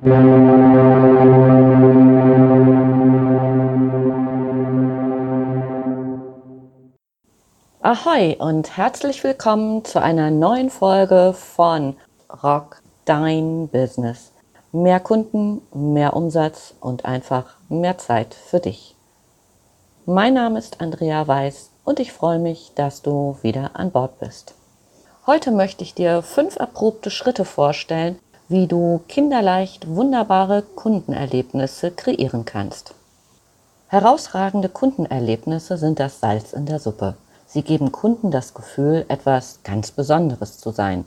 Ahoi und herzlich willkommen zu einer neuen Folge von Rock Dein Business. Mehr Kunden, mehr Umsatz und einfach mehr Zeit für dich. Mein Name ist Andrea Weiß und ich freue mich, dass du wieder an Bord bist. Heute möchte ich dir fünf erprobte Schritte vorstellen, wie du kinderleicht wunderbare Kundenerlebnisse kreieren kannst. Herausragende Kundenerlebnisse sind das Salz in der Suppe. Sie geben Kunden das Gefühl, etwas ganz Besonderes zu sein.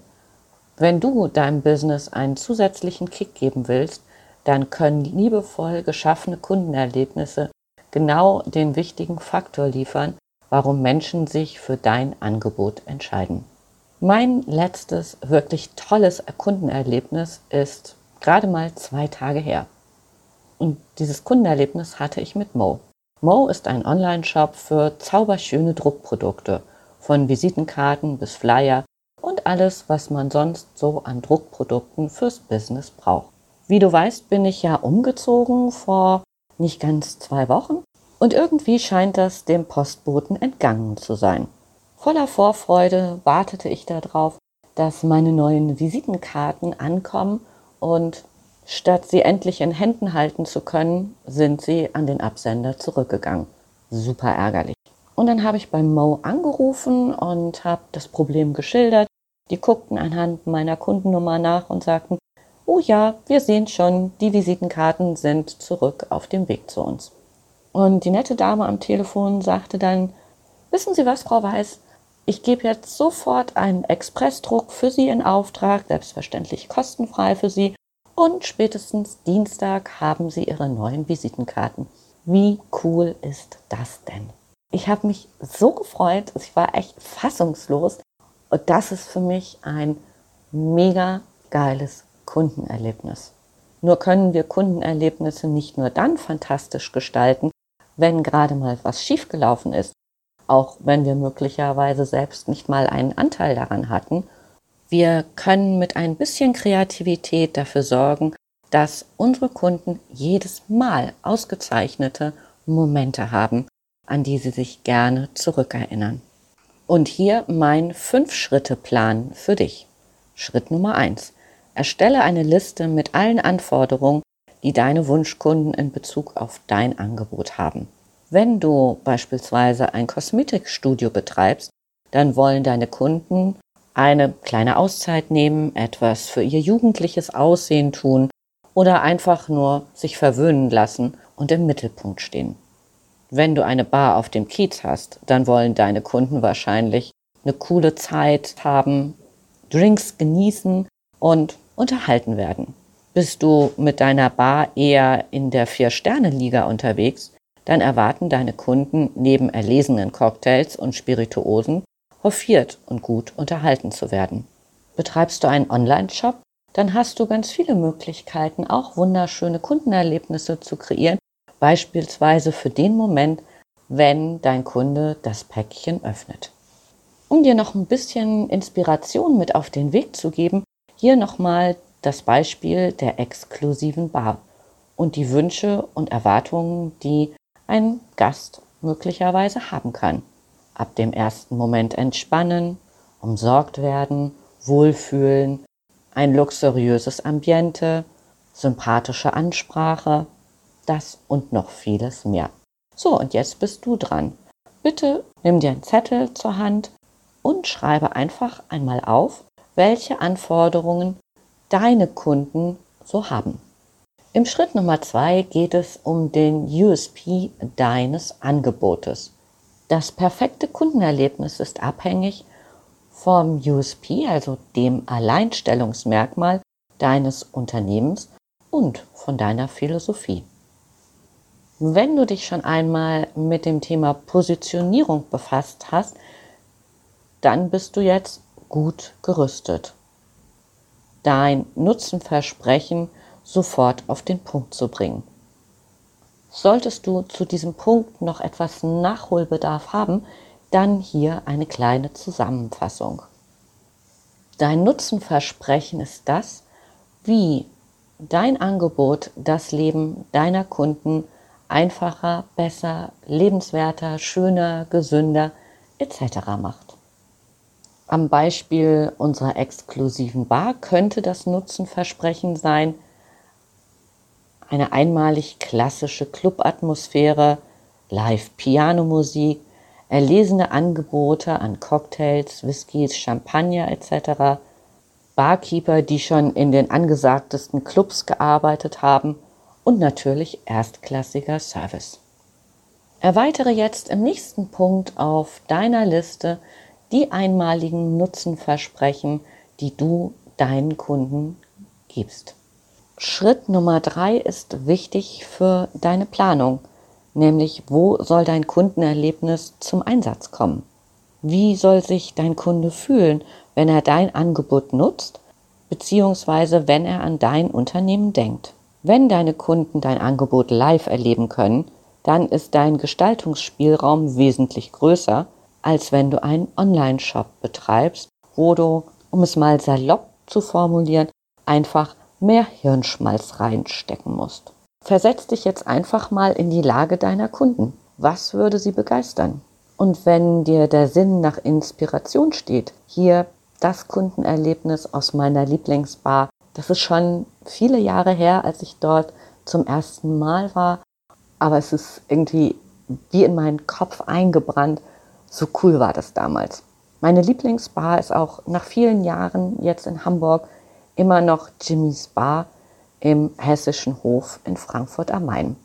Wenn du deinem Business einen zusätzlichen Kick geben willst, dann können liebevoll geschaffene Kundenerlebnisse genau den wichtigen Faktor liefern, warum Menschen sich für dein Angebot entscheiden. Mein letztes wirklich tolles Kundenerlebnis ist gerade mal zwei Tage her. Und dieses Kundenerlebnis hatte ich mit Mo. Mo ist ein Online-Shop für zauberschöne Druckprodukte, von Visitenkarten bis Flyer und alles, was man sonst so an Druckprodukten fürs Business braucht. Wie du weißt, bin ich ja umgezogen vor nicht ganz zwei Wochen und irgendwie scheint das dem Postboten entgangen zu sein. Voller Vorfreude wartete ich darauf, dass meine neuen Visitenkarten ankommen und statt sie endlich in Händen halten zu können, sind sie an den Absender zurückgegangen. Super ärgerlich. Und dann habe ich beim Mo angerufen und habe das Problem geschildert. Die guckten anhand meiner Kundennummer nach und sagten, oh ja, wir sehen schon, die Visitenkarten sind zurück auf dem Weg zu uns. Und die nette Dame am Telefon sagte dann, wissen Sie was, Frau Weiß, ich gebe jetzt sofort einen Expressdruck für Sie in Auftrag, selbstverständlich kostenfrei für Sie. Und spätestens Dienstag haben Sie Ihre neuen Visitenkarten. Wie cool ist das denn? Ich habe mich so gefreut, ich war echt fassungslos. Und das ist für mich ein mega geiles Kundenerlebnis. Nur können wir Kundenerlebnisse nicht nur dann fantastisch gestalten, wenn gerade mal was schiefgelaufen ist, auch wenn wir möglicherweise selbst nicht mal einen Anteil daran hatten. Wir können mit ein bisschen Kreativität dafür sorgen, dass unsere Kunden jedes Mal ausgezeichnete Momente haben, an die sie sich gerne zurückerinnern. Und hier mein Fünf-Schritte-Plan für dich. Schritt Nummer eins: Erstelle eine Liste mit allen Anforderungen, die deine Wunschkunden in Bezug auf dein Angebot haben. Wenn du beispielsweise ein Kosmetikstudio betreibst, dann wollen deine Kunden eine kleine Auszeit nehmen, etwas für ihr jugendliches Aussehen tun oder einfach nur sich verwöhnen lassen und im Mittelpunkt stehen. Wenn du eine Bar auf dem Kiez hast, dann wollen deine Kunden wahrscheinlich eine coole Zeit haben, Drinks genießen und unterhalten werden. Bist du mit deiner Bar eher in der Vier-Sterne-Liga unterwegs, dann erwarten deine Kunden neben erlesenen Cocktails und Spirituosen hoffiert und gut unterhalten zu werden. Betreibst du einen Online-Shop, dann hast du ganz viele Möglichkeiten, auch wunderschöne Kundenerlebnisse zu kreieren, beispielsweise für den Moment, wenn dein Kunde das Päckchen öffnet. Um dir noch ein bisschen Inspiration mit auf den Weg zu geben, hier nochmal das Beispiel der exklusiven Bar und die Wünsche und Erwartungen, die ein Gast möglicherweise haben kann. Ab dem ersten Moment entspannen, umsorgt werden, wohlfühlen, ein luxuriöses Ambiente, sympathische Ansprache, das und noch vieles mehr. So, und jetzt bist du dran. Bitte nimm dir einen Zettel zur Hand und schreibe einfach einmal auf, welche Anforderungen deine Kunden so haben. Im Schritt Nummer zwei geht es um den USP deines Angebotes. Das perfekte Kundenerlebnis ist abhängig vom USP, also dem Alleinstellungsmerkmal deines Unternehmens und von deiner Philosophie. Wenn du dich schon einmal mit dem Thema Positionierung befasst hast, dann bist du jetzt gut gerüstet. Dein Nutzenversprechen sofort auf den Punkt zu bringen. Solltest du zu diesem Punkt noch etwas Nachholbedarf haben, dann hier eine kleine Zusammenfassung. Dein Nutzenversprechen ist das, wie dein Angebot das Leben deiner Kunden einfacher, besser, lebenswerter, schöner, gesünder etc. macht. Am Beispiel unserer exklusiven Bar könnte das Nutzenversprechen sein, eine einmalig klassische Clubatmosphäre, Live-Pianomusik, erlesene Angebote an Cocktails, Whiskys, Champagner etc., Barkeeper, die schon in den angesagtesten Clubs gearbeitet haben und natürlich erstklassiger Service. Erweitere jetzt im nächsten Punkt auf deiner Liste die einmaligen Nutzenversprechen, die du deinen Kunden gibst. Schritt Nummer drei ist wichtig für deine Planung, nämlich wo soll dein Kundenerlebnis zum Einsatz kommen? Wie soll sich dein Kunde fühlen, wenn er dein Angebot nutzt, beziehungsweise wenn er an dein Unternehmen denkt? Wenn deine Kunden dein Angebot live erleben können, dann ist dein Gestaltungsspielraum wesentlich größer, als wenn du einen Online-Shop betreibst, wo du, um es mal salopp zu formulieren, einfach mehr Hirnschmalz reinstecken musst. Versetz dich jetzt einfach mal in die Lage deiner Kunden. Was würde sie begeistern? Und wenn dir der Sinn nach Inspiration steht, hier das Kundenerlebnis aus meiner Lieblingsbar, das ist schon viele Jahre her, als ich dort zum ersten Mal war, aber es ist irgendwie wie in meinen Kopf eingebrannt. So cool war das damals. Meine Lieblingsbar ist auch nach vielen Jahren jetzt in Hamburg immer noch Jimmys Bar im Hessischen Hof in Frankfurt am Main.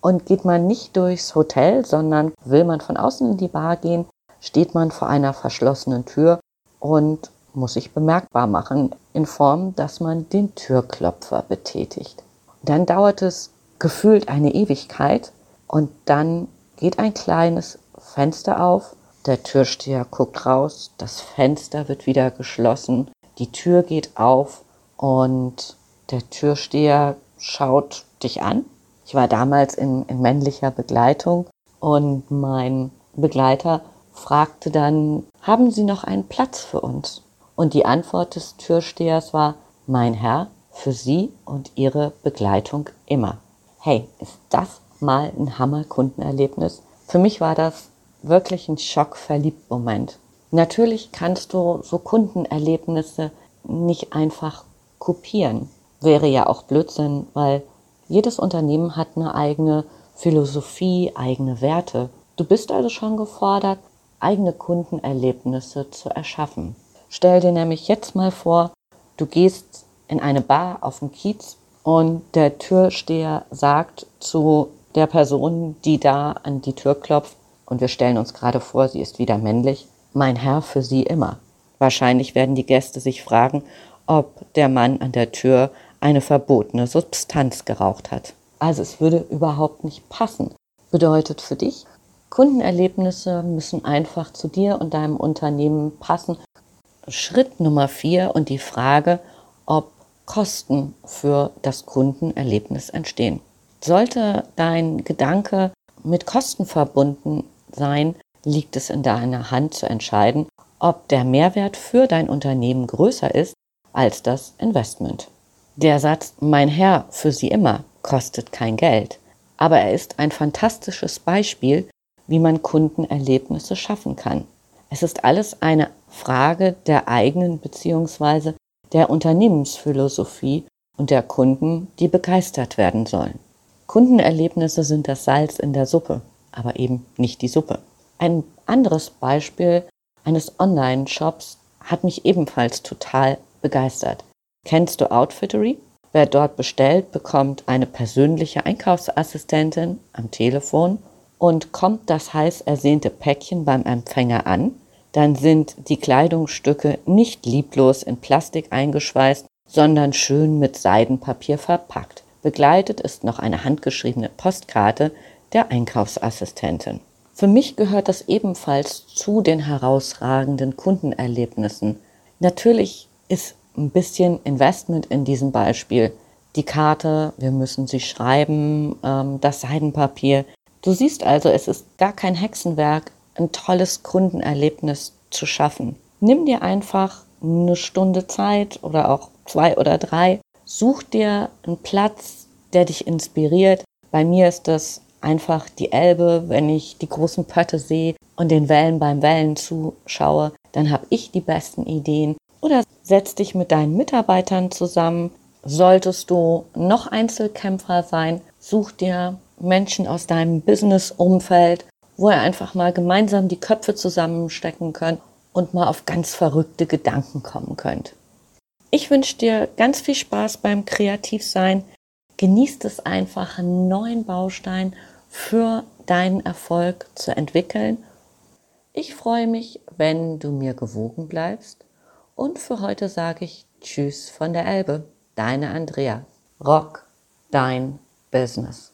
Und geht man nicht durchs Hotel, sondern will man von außen in die Bar gehen, steht man vor einer verschlossenen Tür und muss sich bemerkbar machen in Form, dass man den Türklopfer betätigt. Dann dauert es gefühlt eine Ewigkeit und dann geht ein kleines Fenster auf, der Türsteher guckt raus, das Fenster wird wieder geschlossen, die Tür geht auf und der Türsteher schaut dich an ich war damals in, in männlicher Begleitung und mein Begleiter fragte dann, haben Sie noch einen Platz für uns? Und die Antwort des Türstehers war, mein Herr, für Sie und Ihre Begleitung immer. Hey, ist das mal ein Hammer-Kundenerlebnis? Für mich war das wirklich ein Schock-Verliebt-Moment. Natürlich kannst du so Kundenerlebnisse nicht einfach kopieren. Wäre ja auch Blödsinn, weil jedes Unternehmen hat eine eigene Philosophie, eigene Werte. Du bist also schon gefordert, eigene Kundenerlebnisse zu erschaffen. Stell dir nämlich jetzt mal vor, du gehst in eine Bar auf dem Kiez und der Türsteher sagt zu der Person, die da an die Tür klopft, und wir stellen uns gerade vor, sie ist wieder männlich, mein Herr für sie immer. Wahrscheinlich werden die Gäste sich fragen, ob der Mann an der Tür eine verbotene Substanz geraucht hat. Also es würde überhaupt nicht passen. Bedeutet für dich, Kundenerlebnisse müssen einfach zu dir und deinem Unternehmen passen. Schritt Nummer vier und die Frage, ob Kosten für das Kundenerlebnis entstehen. Sollte dein Gedanke mit Kosten verbunden sein, liegt es in deiner Hand zu entscheiden, ob der Mehrwert für dein Unternehmen größer ist als das Investment. Der Satz Mein Herr für Sie immer kostet kein Geld, aber er ist ein fantastisches Beispiel, wie man Kundenerlebnisse schaffen kann. Es ist alles eine Frage der eigenen bzw. der Unternehmensphilosophie und der Kunden, die begeistert werden sollen. Kundenerlebnisse sind das Salz in der Suppe, aber eben nicht die Suppe. Ein anderes Beispiel eines Online-Shops hat mich ebenfalls total begeistert. Kennst du Outfittery? Wer dort bestellt, bekommt eine persönliche Einkaufsassistentin am Telefon und kommt das heiß ersehnte Päckchen beim Empfänger an, dann sind die Kleidungsstücke nicht lieblos in Plastik eingeschweißt, sondern schön mit Seidenpapier verpackt. Begleitet ist noch eine handgeschriebene Postkarte der Einkaufsassistentin. Für mich gehört das ebenfalls zu den herausragenden Kundenerlebnissen. Natürlich ist ein bisschen Investment in diesem Beispiel. Die Karte, wir müssen sie schreiben, ähm, das Seidenpapier. Du siehst also, es ist gar kein Hexenwerk, ein tolles Kundenerlebnis zu schaffen. Nimm dir einfach eine Stunde Zeit oder auch zwei oder drei, Such dir einen Platz, der dich inspiriert. Bei mir ist das einfach die Elbe, wenn ich die großen Pötte sehe und den Wellen beim Wellen zuschaue, dann habe ich die besten Ideen. Oder setz dich mit deinen Mitarbeitern zusammen. Solltest du noch Einzelkämpfer sein, such dir Menschen aus deinem Business-Umfeld, wo ihr einfach mal gemeinsam die Köpfe zusammenstecken könnt und mal auf ganz verrückte Gedanken kommen könnt. Ich wünsche dir ganz viel Spaß beim Kreativsein. Genießt es einfach, einen neuen Baustein für deinen Erfolg zu entwickeln. Ich freue mich, wenn du mir gewogen bleibst. Und für heute sage ich Tschüss von der Elbe. Deine Andrea. Rock dein Business.